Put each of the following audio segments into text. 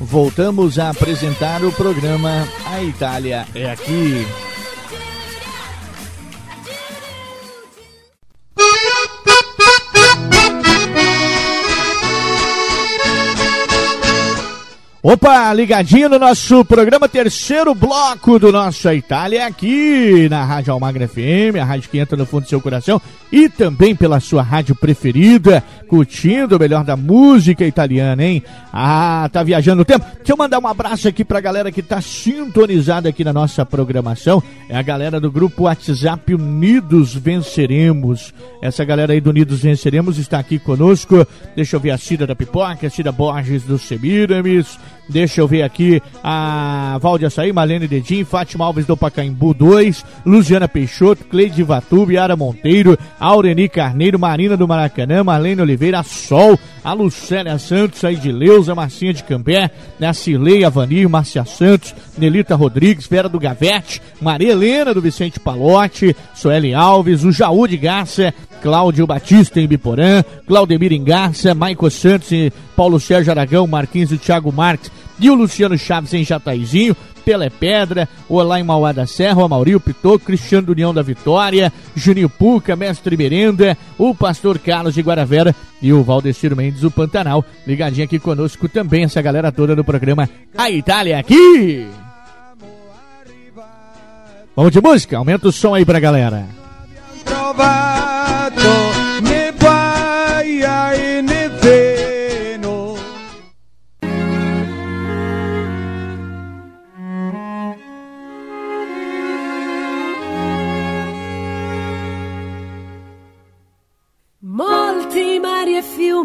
voltamos a apresentar o programa A Itália é Aqui. Opa, ligadinho no nosso programa, terceiro bloco do nosso Itália, aqui na Rádio Almagra FM, a rádio que entra no fundo do seu coração, e também pela sua rádio preferida, curtindo o melhor da música italiana, hein? Ah, tá viajando o tempo. Deixa eu mandar um abraço aqui pra galera que tá sintonizada aqui na nossa programação. É a galera do grupo WhatsApp Unidos Venceremos. Essa galera aí do Unidos Venceremos está aqui conosco. Deixa eu ver a Cida da Pipoca, a Cida Borges do Semiramis. Deixa eu ver aqui a Valde Açaí, Malene Dedim, Fátima Alves do Pacaembu 2, Luciana Peixoto, Cleide Vatubi, Yara Monteiro, Aureni Carneiro, Marina do Maracanã, Marlene Oliveira, Sol, a Lucélia Santos, a Edileuza, Marcinha de Cambé, a Cirlei Avanir, Márcia Santos, Nelita Rodrigues, Vera do Gavete, Maria Helena do Vicente Palote, Sueli Alves, o Jaú de Garça, Cláudio Batista em Biporã, Claudemir em Garça, Maico Santos e Paulo Sérgio Aragão, Marquinhos e Thiago Marques e o Luciano Chaves em Jataizinho, Pelé Pedra, Olá em Mauá da Serra, o Amaurio Pitô, Cristiano do União da Vitória, Juninho Puca, Mestre Merenda, o Pastor Carlos de Guaravera e o Valdeciro Mendes do Pantanal, ligadinho aqui conosco também, essa galera toda do programa A Itália aqui! Vamos de música? Aumenta o som aí pra galera. Molti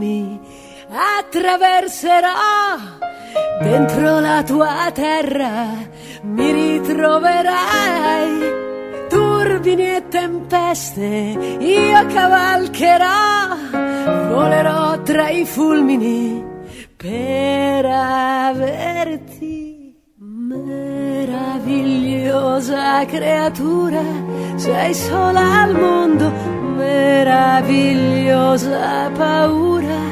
fiumi attraverserò dentro la tua terra mi ritroverai. Turbini e tempeste io cavalcherò, volerò tra i fulmini per averti. Meravigliosa creatura, sei sola al mondo, meravigliosa paura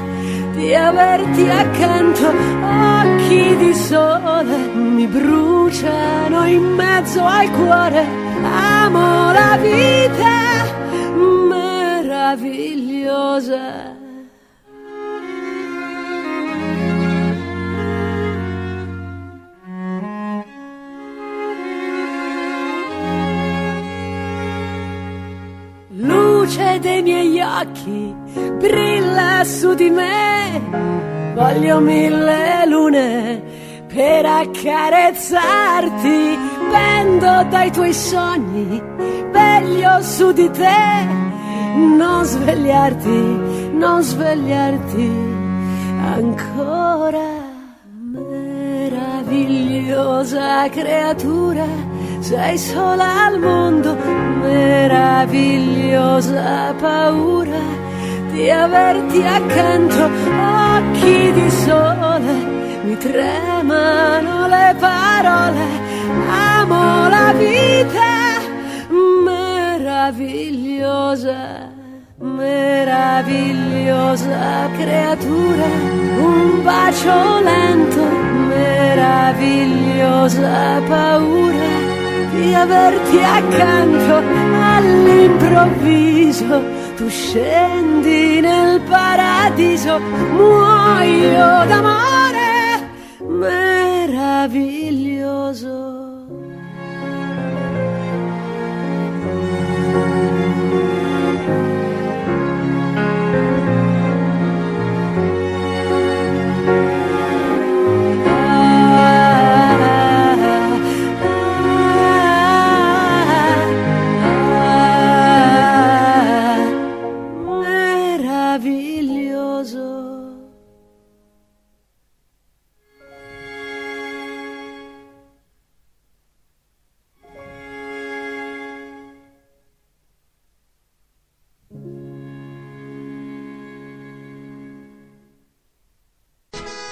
di averti accanto, occhi di sole mi bruciano in mezzo al cuore amo la vita meravigliosa. Occhi brilla su di me, voglio mille lune per accarezzarti. Pendo dai tuoi sogni, veglio su di te, non svegliarti, non svegliarti ancora. Meravigliosa creatura, sei sola al mondo, meravigliosa paura di averti accanto, occhi di sole, mi tremano le parole amo la vita meravigliosa, meravigliosa creatura, un bacio lento, meravigliosa paura di averti accanto all'improvviso. Tu scendi nel paradiso, muoio d'amore meraviglioso.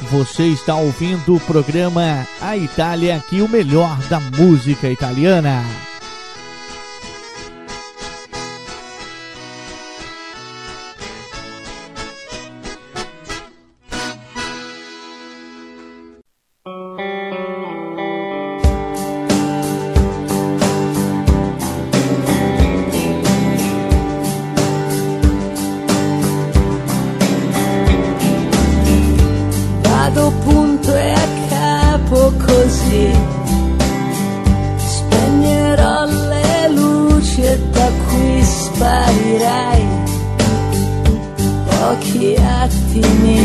Você está ouvindo o programa A Itália, aqui o melhor da música italiana. Attimi.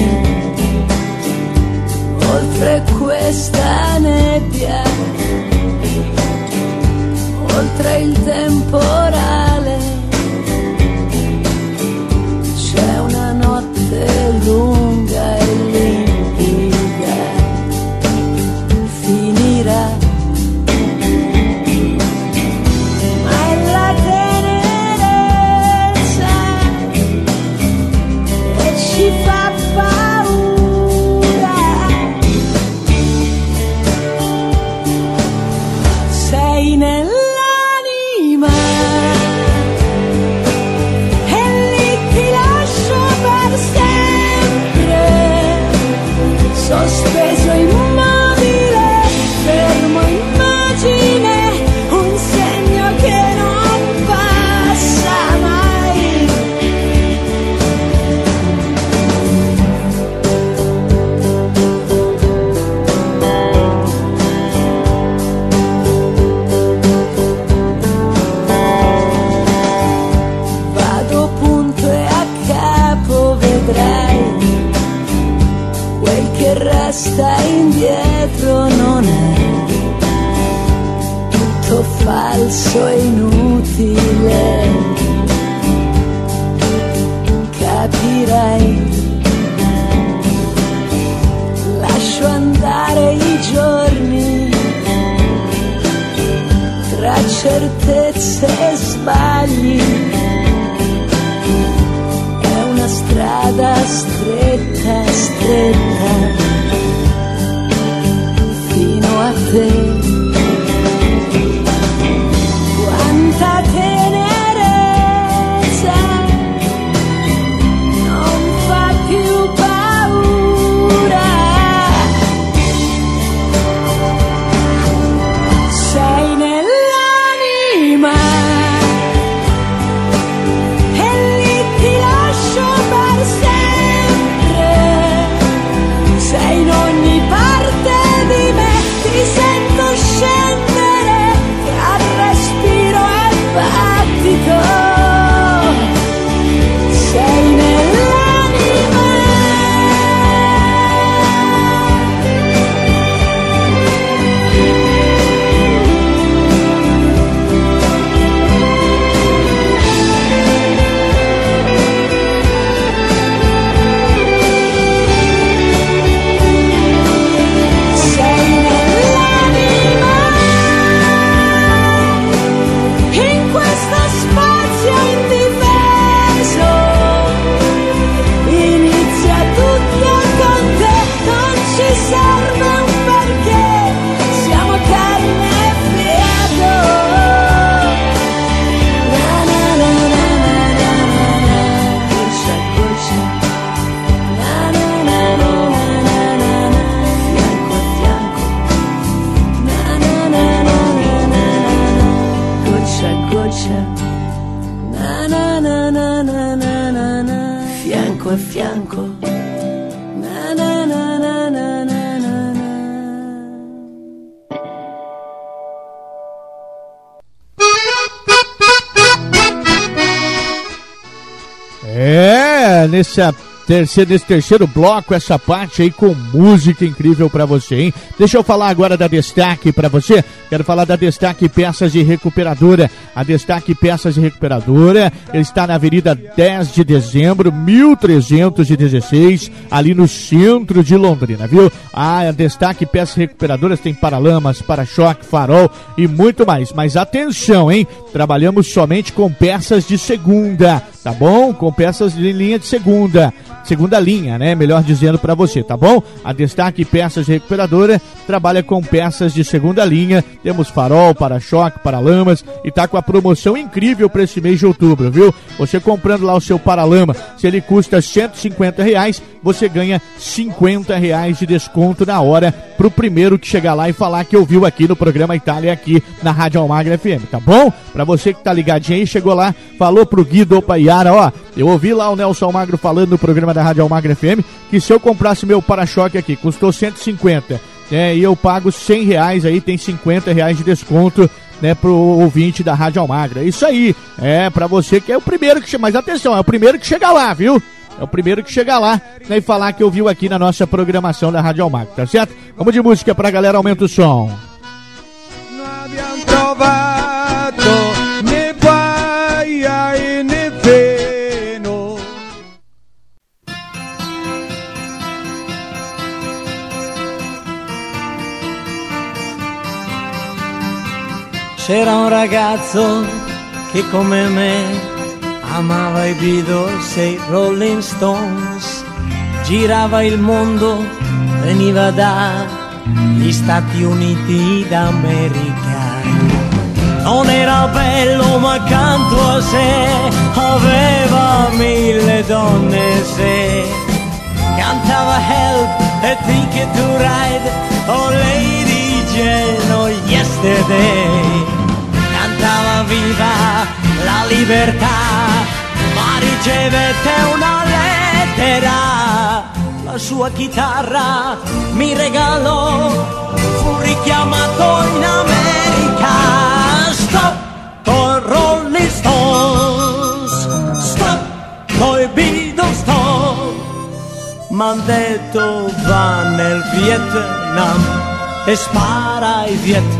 Oltre questa nebbia, oltre il temporale, lascio andare i giorni tra certezze e sbagli è una strada stretta, stretta fino a te. branco. Na, na, na, na, na, na, na, na. É, nesse terceiro, nesse terceiro bloco, essa parte aí com música incrível pra você, hein? Deixa eu falar agora da Destaque pra você. Quero falar da Destaque Peças de Recuperadora. A Destaque Peças de Recuperadora está na Avenida 10 de Dezembro, 1316, ali no centro de Londrina, viu? A Destaque Peças Recuperadoras tem paralamas, para-choque, farol e muito mais. Mas atenção, hein? Trabalhamos somente com peças de segunda, tá bom? Com peças de linha de segunda. Segunda linha, né? Melhor dizendo para você, tá bom? A Destaque Peças Recuperadora trabalha com peças de segunda linha. Temos farol, para-choque, paralamas e tá com a promoção incrível para esse mês de outubro, viu? Você comprando lá o seu paralama, se ele custa 150 reais, você ganha 50 reais de desconto na hora pro primeiro que chegar lá e falar que ouviu aqui no programa Itália aqui na Rádio Almagra FM, tá bom? Pra você que tá ligadinho aí, chegou lá, falou pro Guido Opa Iara, ó, eu ouvi lá o Nelson Almagro falando no programa da Rádio Almagra FM que se eu comprasse meu para-choque aqui, custou 150, né, e eu pago 100 reais aí, tem 50 reais de desconto né, pro ouvinte da Rádio Almagra. Isso aí, é pra você que é o primeiro que chega, mas atenção, é o primeiro que chega lá, viu? É o primeiro que chegar lá né, e falar que ouviu aqui na nossa programação da Rádio Almagro, tá certo? Vamos de música pra galera, aumenta o som. C'era un ragazzo che come me amava i Beatles e i Rolling Stones, girava il mondo, veniva dagli Stati Uniti d'America. Non era bello ma accanto a sé aveva mille donne se cantava Help e Ticket to Ride oh Lady Jane oh Yesterday viva la libertà ma ricevette una lettera la sua chitarra mi regalò fu richiamato in America. Stop con Rolling Stones stop coi Beatles. Stop M'han detto va nel Vietnam e spara ai Viet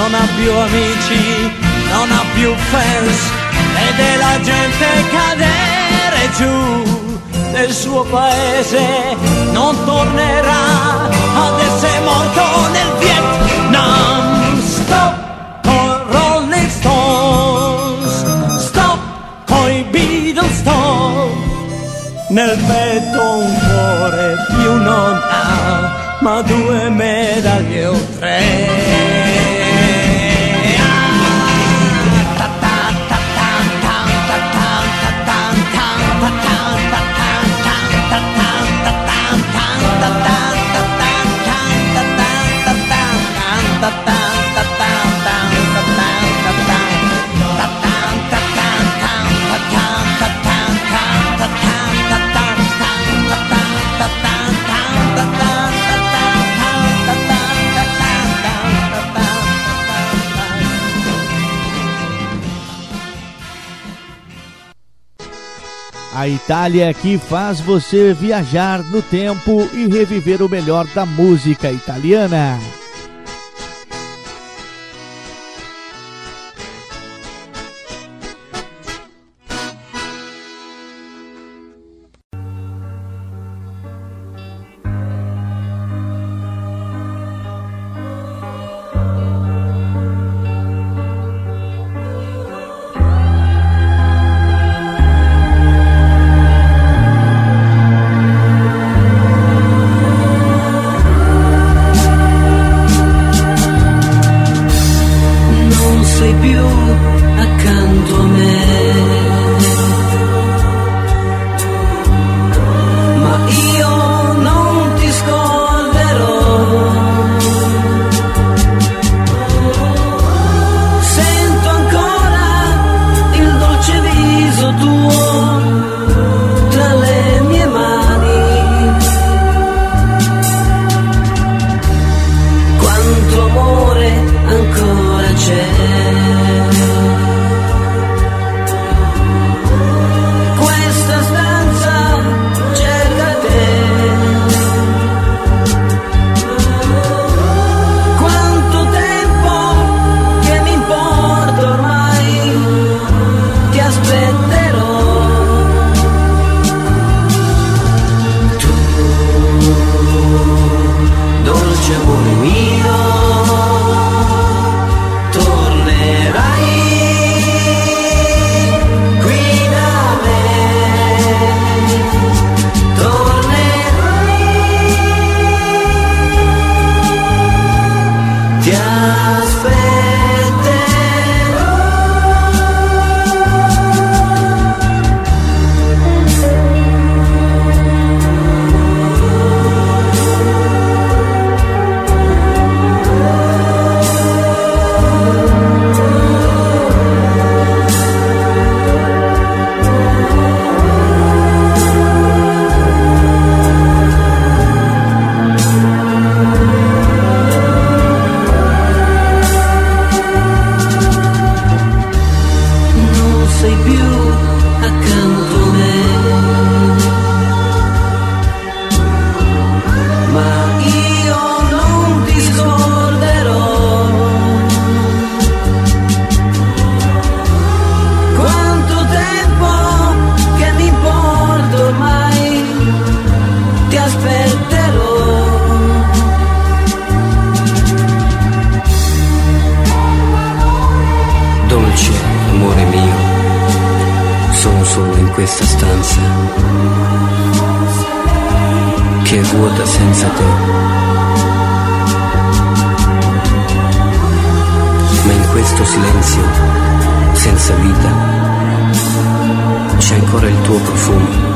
Non ha più amici, non ha più fans, vede la gente cadere giù nel suo paese, non tornerà ad essere morto nel Vietnam. Stop con Rolling Stones, stop con i Beatles, stop nel petto un cuore più non ha, ma due medaglie o tre. A Itália que faz você viajar no tempo e reviver o melhor da música italiana. Senza te. Ma in questo silenzio, senza vita, c'è ancora il tuo profumo.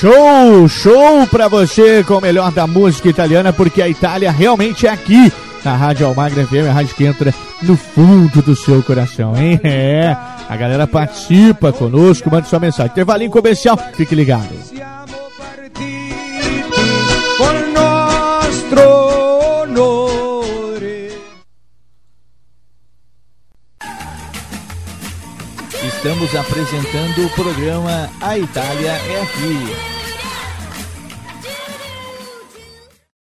Show, show pra você com o melhor da música italiana, porque a Itália realmente é aqui na Rádio Almagra FM, a rádio que entra no fundo do seu coração, hein? É, a galera participa conosco, manda sua mensagem. Intervalinho comercial, fique ligado. Estamos apresentando o programa A Itália é Aqui.